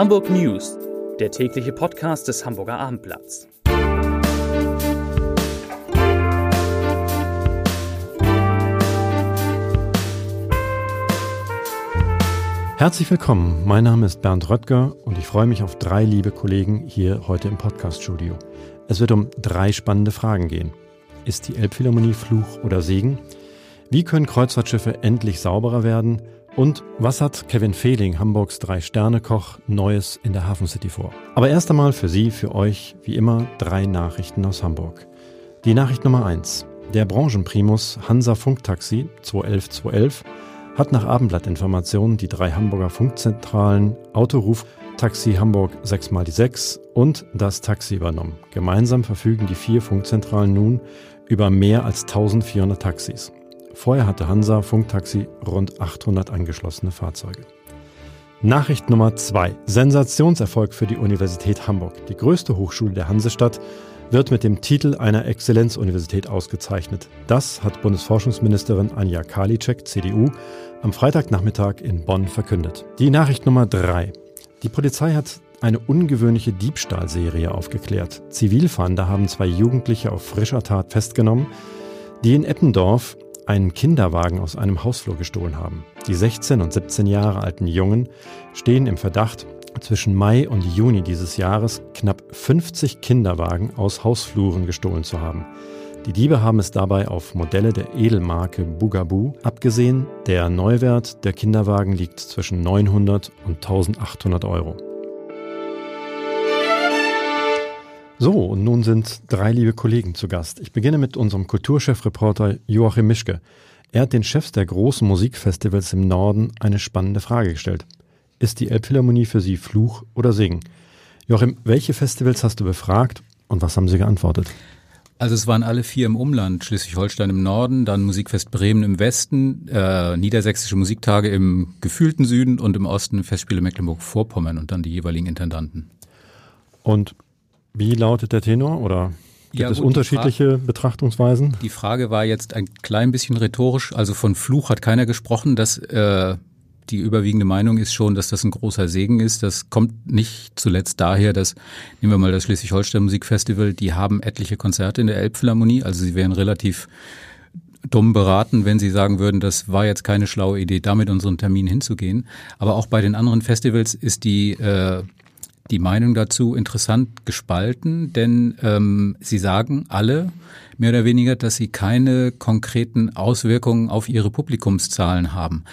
Hamburg News, der tägliche Podcast des Hamburger Abendblatts. Herzlich willkommen, mein Name ist Bernd Röttger und ich freue mich auf drei liebe Kollegen hier heute im Podcaststudio. Es wird um drei spannende Fragen gehen. Ist die Elbphilharmonie Fluch oder Segen? Wie können Kreuzfahrtschiffe endlich sauberer werden? Und was hat Kevin Fehling, Hamburgs Drei-Sterne-Koch, Neues in der Hafen City vor? Aber erst einmal für Sie, für euch, wie immer, drei Nachrichten aus Hamburg. Die Nachricht Nummer eins: Der Branchenprimus Hansa Funktaxi 211 211 hat nach Abendblattinformationen die drei Hamburger Funkzentralen Autoruf, Taxi Hamburg 6 x 6 und das Taxi übernommen. Gemeinsam verfügen die vier Funkzentralen nun über mehr als 1400 Taxis. Vorher hatte Hansa Funktaxi rund 800 angeschlossene Fahrzeuge. Nachricht Nummer 2. Sensationserfolg für die Universität Hamburg. Die größte Hochschule der Hansestadt wird mit dem Titel einer Exzellenzuniversität ausgezeichnet. Das hat Bundesforschungsministerin Anja Karliczek, CDU, am Freitagnachmittag in Bonn verkündet. Die Nachricht Nummer 3. Die Polizei hat eine ungewöhnliche Diebstahlserie aufgeklärt. Zivilfahnder haben zwei Jugendliche auf frischer Tat festgenommen, die in Eppendorf einen Kinderwagen aus einem Hausflur gestohlen haben. Die 16 und 17 Jahre alten Jungen stehen im Verdacht, zwischen Mai und Juni dieses Jahres knapp 50 Kinderwagen aus Hausfluren gestohlen zu haben. Die Diebe haben es dabei auf Modelle der Edelmarke Bugaboo abgesehen. Der Neuwert der Kinderwagen liegt zwischen 900 und 1800 Euro. So, und nun sind drei liebe Kollegen zu Gast. Ich beginne mit unserem Kulturchefreporter Joachim Mischke. Er hat den Chefs der großen Musikfestivals im Norden eine spannende Frage gestellt. Ist die Elbphilharmonie für Sie Fluch oder Segen? Joachim, welche Festivals hast du befragt und was haben sie geantwortet? Also es waren alle vier im Umland, Schleswig-Holstein im Norden, dann Musikfest Bremen im Westen, äh, Niedersächsische Musiktage im gefühlten Süden und im Osten Festspiele Mecklenburg-Vorpommern und dann die jeweiligen Intendanten. Und wie lautet der Tenor oder gibt ja, es unterschiedliche Frage, Betrachtungsweisen? Die Frage war jetzt ein klein bisschen rhetorisch. Also von Fluch hat keiner gesprochen. dass äh, die überwiegende Meinung ist schon, dass das ein großer Segen ist. Das kommt nicht zuletzt daher, dass, nehmen wir mal das Schleswig-Holstein Musikfestival, die haben etliche Konzerte in der Elbphilharmonie. Also sie wären relativ dumm beraten, wenn sie sagen würden, das war jetzt keine schlaue Idee, damit unseren Termin hinzugehen. Aber auch bei den anderen Festivals ist die äh, die Meinung dazu interessant gespalten, denn ähm, sie sagen alle mehr oder weniger, dass sie keine konkreten Auswirkungen auf ihre Publikumszahlen haben.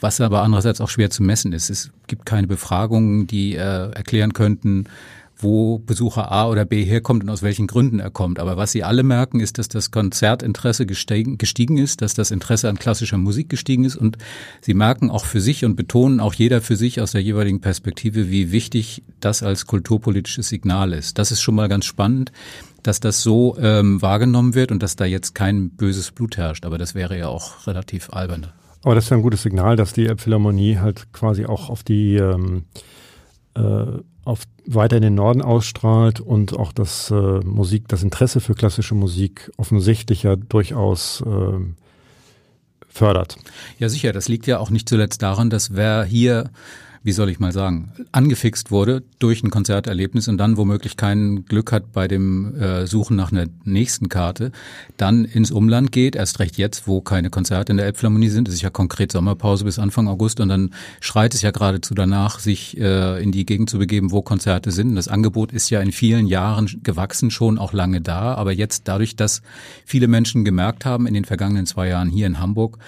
Was aber andererseits auch schwer zu messen ist. Es gibt keine Befragungen, die äh, erklären könnten, wo Besucher A oder B herkommt und aus welchen Gründen er kommt. Aber was Sie alle merken, ist, dass das Konzertinteresse gestiegen, gestiegen ist, dass das Interesse an klassischer Musik gestiegen ist und Sie merken auch für sich und betonen auch jeder für sich aus der jeweiligen Perspektive, wie wichtig das als kulturpolitisches Signal ist. Das ist schon mal ganz spannend, dass das so ähm, wahrgenommen wird und dass da jetzt kein böses Blut herrscht. Aber das wäre ja auch relativ albern. Aber das ist ja ein gutes Signal, dass die Elbphilharmonie halt quasi auch auf die ähm, äh, auf weiter in den Norden ausstrahlt und auch das äh, Musik, das Interesse für klassische Musik offensichtlich durchaus äh, fördert. Ja, sicher. Das liegt ja auch nicht zuletzt daran, dass wer hier wie soll ich mal sagen, angefixt wurde durch ein Konzerterlebnis und dann womöglich kein Glück hat bei dem äh, Suchen nach einer nächsten Karte, dann ins Umland geht, erst recht jetzt, wo keine Konzerte in der Elbphilharmonie sind, es ist ja konkret Sommerpause bis Anfang August und dann schreit es ja geradezu danach, sich äh, in die Gegend zu begeben, wo Konzerte sind. Das Angebot ist ja in vielen Jahren gewachsen, schon auch lange da, aber jetzt dadurch, dass viele Menschen gemerkt haben in den vergangenen zwei Jahren hier in Hamburg,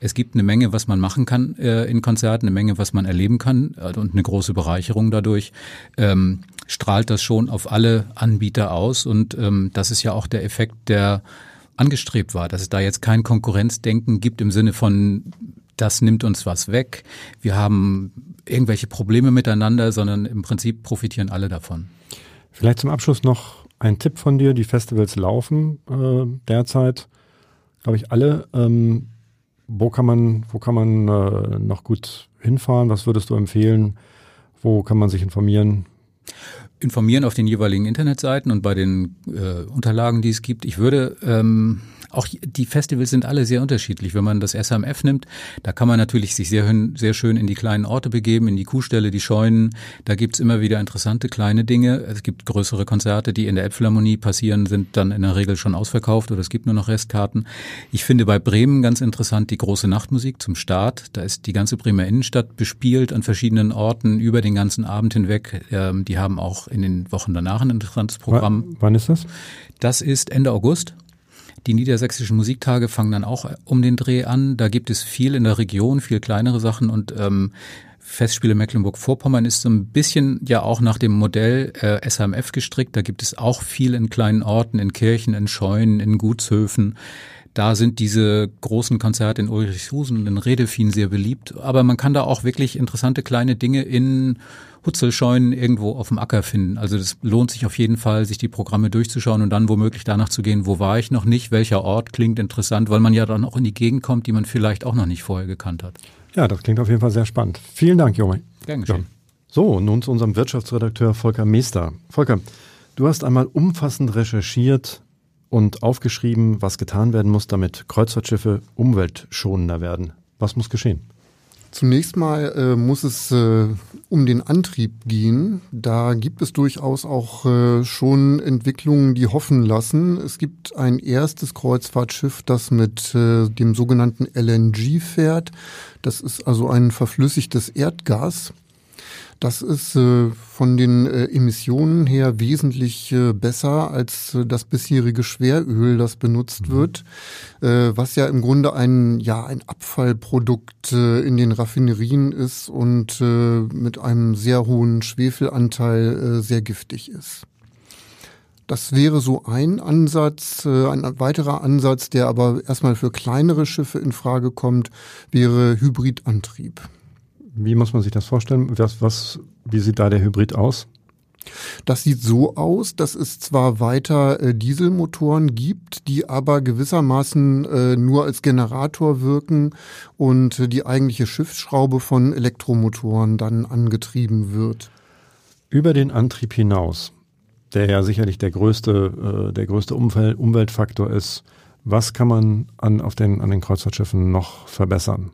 es gibt eine Menge, was man machen kann äh, in Konzerten, eine Menge, was man erleben kann äh, und eine große Bereicherung dadurch. Ähm, strahlt das schon auf alle Anbieter aus und ähm, das ist ja auch der Effekt, der angestrebt war, dass es da jetzt kein Konkurrenzdenken gibt im Sinne von das nimmt uns was weg, wir haben irgendwelche Probleme miteinander, sondern im Prinzip profitieren alle davon. Vielleicht zum Abschluss noch ein Tipp von dir. Die Festivals laufen äh, derzeit, glaube ich, alle. Ähm, wo kann man, wo kann man äh, noch gut hinfahren? Was würdest du empfehlen? Wo kann man sich informieren? informieren auf den jeweiligen Internetseiten und bei den äh, Unterlagen, die es gibt. Ich würde ähm, auch die Festivals sind alle sehr unterschiedlich. Wenn man das SMF nimmt, da kann man natürlich sich sehr, sehr schön in die kleinen Orte begeben, in die Kuhställe, die Scheunen. Da gibt's immer wieder interessante kleine Dinge. Es gibt größere Konzerte, die in der Elbphilharmonie passieren, sind dann in der Regel schon ausverkauft oder es gibt nur noch Restkarten. Ich finde bei Bremen ganz interessant die große Nachtmusik zum Start. Da ist die ganze Bremer Innenstadt bespielt an verschiedenen Orten über den ganzen Abend hinweg. Ähm, die haben auch in den Wochen danach ein interessantes Programm. W wann ist das? Das ist Ende August. Die niedersächsischen Musiktage fangen dann auch um den Dreh an. Da gibt es viel in der Region, viel kleinere Sachen und ähm, Festspiele Mecklenburg-Vorpommern ist so ein bisschen ja auch nach dem Modell äh, SHMF gestrickt. Da gibt es auch viel in kleinen Orten, in Kirchen, in Scheunen, in Gutshöfen. Da sind diese großen Konzerte in Ulrichshusen und in Redefien sehr beliebt. Aber man kann da auch wirklich interessante kleine Dinge in Hutzelscheunen irgendwo auf dem Acker finden. Also das lohnt sich auf jeden Fall, sich die Programme durchzuschauen und dann womöglich danach zu gehen, wo war ich noch nicht, welcher Ort klingt interessant, weil man ja dann auch in die Gegend kommt, die man vielleicht auch noch nicht vorher gekannt hat. Ja, das klingt auf jeden Fall sehr spannend. Vielen Dank, Junge. Gern geschehen. Ja. So, nun zu unserem Wirtschaftsredakteur Volker Meester. Volker, du hast einmal umfassend recherchiert und aufgeschrieben, was getan werden muss, damit Kreuzfahrtschiffe umweltschonender werden. Was muss geschehen? Zunächst mal äh, muss es äh, um den Antrieb gehen. Da gibt es durchaus auch äh, schon Entwicklungen, die hoffen lassen. Es gibt ein erstes Kreuzfahrtschiff, das mit äh, dem sogenannten LNG fährt. Das ist also ein verflüssigtes Erdgas. Das ist äh, von den äh, Emissionen her wesentlich äh, besser als das bisherige Schweröl, das benutzt mhm. wird, was ja im Grunde ein ja ein Abfallprodukt in den Raffinerien ist und mit einem sehr hohen Schwefelanteil sehr giftig ist. Das wäre so ein Ansatz. Ein weiterer Ansatz, der aber erstmal für kleinere Schiffe in Frage kommt, wäre Hybridantrieb. Wie muss man sich das vorstellen? Was, was, wie sieht da der Hybrid aus? Das sieht so aus, dass es zwar weiter äh, Dieselmotoren gibt, die aber gewissermaßen äh, nur als Generator wirken und äh, die eigentliche Schiffsschraube von Elektromotoren dann angetrieben wird. Über den Antrieb hinaus, der ja sicherlich der größte, äh, der größte Umwelt, Umweltfaktor ist, was kann man an, auf den, an den Kreuzfahrtschiffen noch verbessern?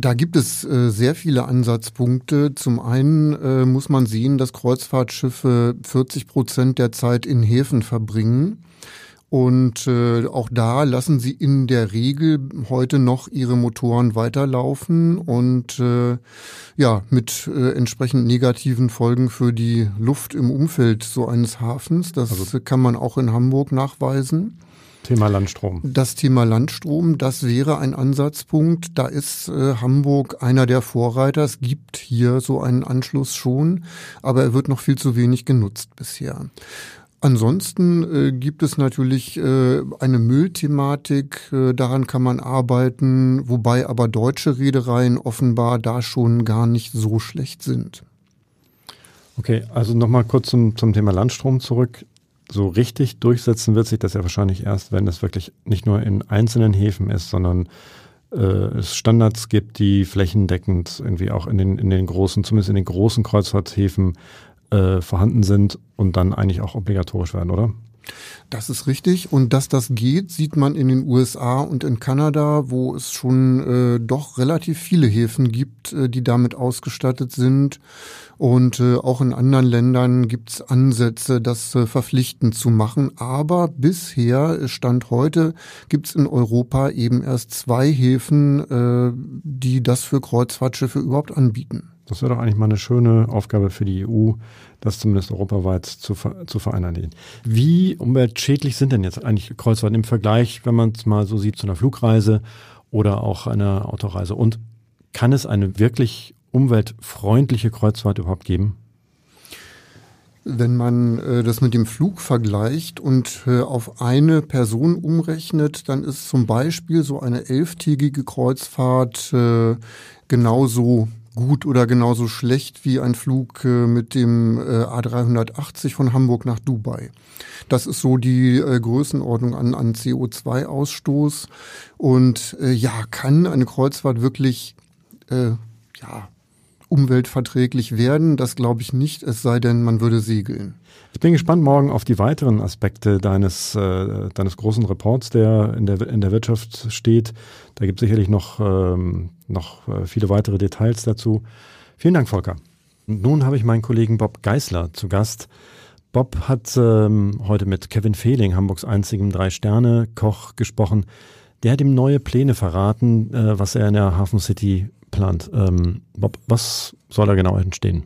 Da gibt es äh, sehr viele Ansatzpunkte. Zum einen äh, muss man sehen, dass Kreuzfahrtschiffe 40 Prozent der Zeit in Häfen verbringen. Und äh, auch da lassen sie in der Regel heute noch ihre Motoren weiterlaufen und äh, ja, mit äh, entsprechend negativen Folgen für die Luft im Umfeld so eines Hafens. Das also, kann man auch in Hamburg nachweisen. Thema Landstrom. Das Thema Landstrom, das wäre ein Ansatzpunkt. Da ist äh, Hamburg einer der Vorreiter. Es gibt hier so einen Anschluss schon, aber er wird noch viel zu wenig genutzt bisher. Ansonsten äh, gibt es natürlich äh, eine Müllthematik, äh, daran kann man arbeiten, wobei aber deutsche Reedereien offenbar da schon gar nicht so schlecht sind. Okay, also nochmal kurz zum, zum Thema Landstrom zurück so richtig durchsetzen wird sich das ja wahrscheinlich erst, wenn es wirklich nicht nur in einzelnen Häfen ist, sondern äh, es Standards gibt, die flächendeckend irgendwie auch in den, in den großen, zumindest in den großen Kreuzfahrthäfen äh, vorhanden sind und dann eigentlich auch obligatorisch werden, oder? Das ist richtig. Und dass das geht, sieht man in den USA und in Kanada, wo es schon äh, doch relativ viele Häfen gibt, äh, die damit ausgestattet sind. Und äh, auch in anderen Ländern gibt es Ansätze, das äh, verpflichtend zu machen. Aber bisher, äh, Stand heute, gibt es in Europa eben erst zwei Häfen, äh, die das für Kreuzfahrtschiffe überhaupt anbieten. Das wäre doch eigentlich mal eine schöne Aufgabe für die EU, das zumindest europaweit zu, zu vereinheitlichen. Wie umweltschädlich sind denn jetzt eigentlich Kreuzfahrten im Vergleich, wenn man es mal so sieht, zu einer Flugreise oder auch einer Autoreise? Und kann es eine wirklich umweltfreundliche Kreuzfahrt überhaupt geben? Wenn man äh, das mit dem Flug vergleicht und äh, auf eine Person umrechnet, dann ist zum Beispiel so eine elftägige Kreuzfahrt äh, genauso gut oder genauso schlecht wie ein Flug äh, mit dem äh, A380 von Hamburg nach Dubai. Das ist so die äh, Größenordnung an, an CO2-Ausstoß. Und ja, kann eine Kreuzfahrt wirklich ja, umweltverträglich werden. Das glaube ich nicht, es sei denn, man würde segeln. Ich bin gespannt morgen auf die weiteren Aspekte deines, äh, deines großen Reports, der in, der in der Wirtschaft steht. Da gibt es sicherlich noch, ähm, noch äh, viele weitere Details dazu. Vielen Dank, Volker. Und nun habe ich meinen Kollegen Bob Geisler zu Gast. Bob hat ähm, heute mit Kevin Fehling, Hamburgs einzigem Drei-Sterne-Koch, gesprochen. Der hat ihm neue Pläne verraten, äh, was er in der Hafen City plant. Ähm, Bob, was soll da genau entstehen?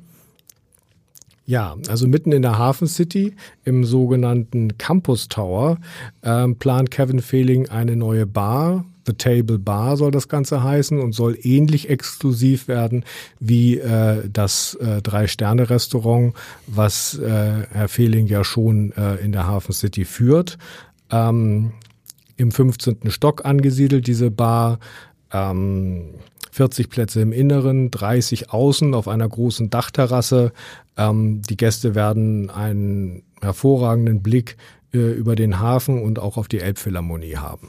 Ja, also mitten in der Hafen City im sogenannten Campus Tower ähm, plant Kevin Fehling eine neue Bar. The Table Bar soll das Ganze heißen und soll ähnlich exklusiv werden wie äh, das äh, Drei-Sterne-Restaurant, was äh, Herr Fehling ja schon äh, in der Hafen City führt. Ähm, Im 15. Stock angesiedelt, diese Bar. Ähm, 40 Plätze im Inneren, 30 außen auf einer großen Dachterrasse. Ähm, die Gäste werden einen hervorragenden Blick äh, über den Hafen und auch auf die Elbphilharmonie haben.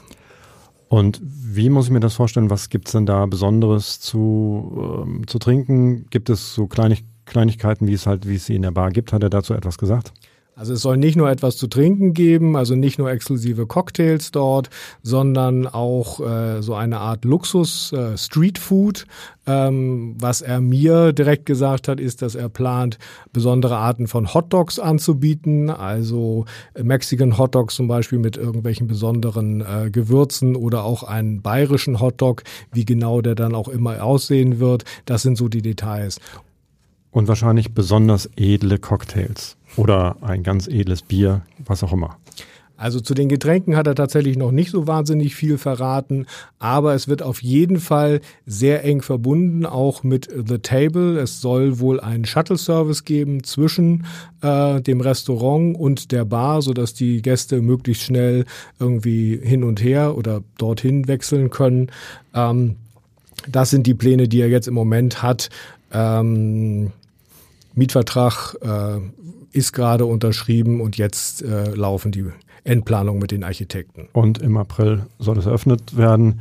Und wie muss ich mir das vorstellen? Was gibt es denn da Besonderes zu, ähm, zu trinken? Gibt es so Kleinig Kleinigkeiten, wie es halt, wie es sie in der Bar gibt? Hat er dazu etwas gesagt? Also es soll nicht nur etwas zu trinken geben, also nicht nur exklusive Cocktails dort, sondern auch äh, so eine Art Luxus äh, Street Food. Ähm, was er mir direkt gesagt hat, ist, dass er plant, besondere Arten von Hot Dogs anzubieten, also Mexican Hot Dogs zum Beispiel mit irgendwelchen besonderen äh, Gewürzen oder auch einen bayerischen Hot Dog, wie genau der dann auch immer aussehen wird. Das sind so die Details. Und wahrscheinlich besonders edle Cocktails oder ein ganz edles Bier, was auch immer. Also zu den Getränken hat er tatsächlich noch nicht so wahnsinnig viel verraten, aber es wird auf jeden Fall sehr eng verbunden, auch mit The Table. Es soll wohl einen Shuttle-Service geben zwischen äh, dem Restaurant und der Bar, sodass die Gäste möglichst schnell irgendwie hin und her oder dorthin wechseln können. Ähm, das sind die Pläne, die er jetzt im Moment hat. Ähm, Mietvertrag äh, ist gerade unterschrieben und jetzt äh, laufen die Endplanungen mit den Architekten. Und im April soll es eröffnet werden.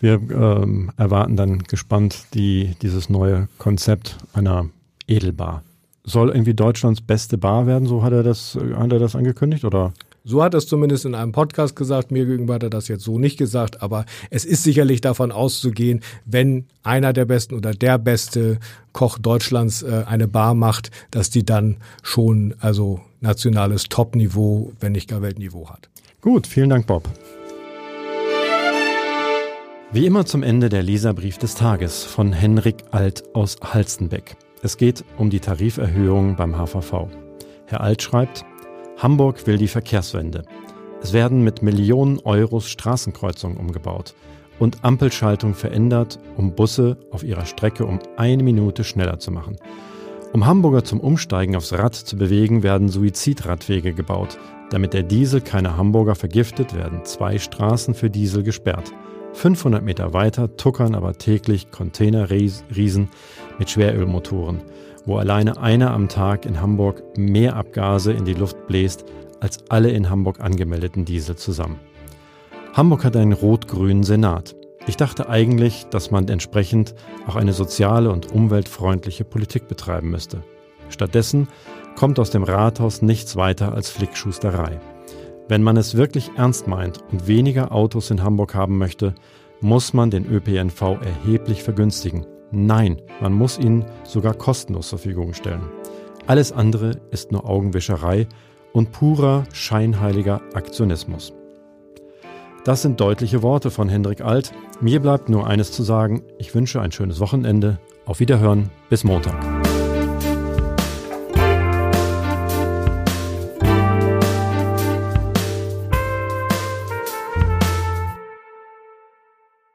Wir ähm, erwarten dann gespannt die, dieses neue Konzept einer Edelbar. Soll irgendwie Deutschlands beste Bar werden, so hat er das, hat er das angekündigt, oder? So hat er es zumindest in einem Podcast gesagt. Mir gegenüber hat er das jetzt so nicht gesagt, aber es ist sicherlich davon auszugehen, wenn einer der besten oder der beste Koch Deutschlands äh, eine Bar macht, dass die dann schon also nationales Top-Niveau, wenn nicht gar Weltniveau hat. Gut, vielen Dank, Bob. Wie immer zum Ende der Leserbrief des Tages von Henrik Alt aus Halstenbeck. Es geht um die Tariferhöhung beim HVV. Herr Alt schreibt, Hamburg will die Verkehrswende. Es werden mit Millionen Euros Straßenkreuzungen umgebaut und Ampelschaltung verändert, um Busse auf ihrer Strecke um eine Minute schneller zu machen. Um Hamburger zum Umsteigen aufs Rad zu bewegen, werden Suizidradwege gebaut. Damit der Diesel keine Hamburger vergiftet, werden zwei Straßen für Diesel gesperrt. 500 Meter weiter tuckern aber täglich Containerriesen mit Schwerölmotoren wo alleine einer am Tag in Hamburg mehr Abgase in die Luft bläst als alle in Hamburg angemeldeten Diesel zusammen. Hamburg hat einen rot-grünen Senat. Ich dachte eigentlich, dass man entsprechend auch eine soziale und umweltfreundliche Politik betreiben müsste. Stattdessen kommt aus dem Rathaus nichts weiter als Flickschusterei. Wenn man es wirklich ernst meint und weniger Autos in Hamburg haben möchte, muss man den ÖPNV erheblich vergünstigen. Nein, man muss ihn sogar kostenlos zur Verfügung stellen. Alles andere ist nur Augenwischerei und purer, scheinheiliger Aktionismus. Das sind deutliche Worte von Hendrik Alt. Mir bleibt nur eines zu sagen. Ich wünsche ein schönes Wochenende. Auf Wiederhören. Bis Montag.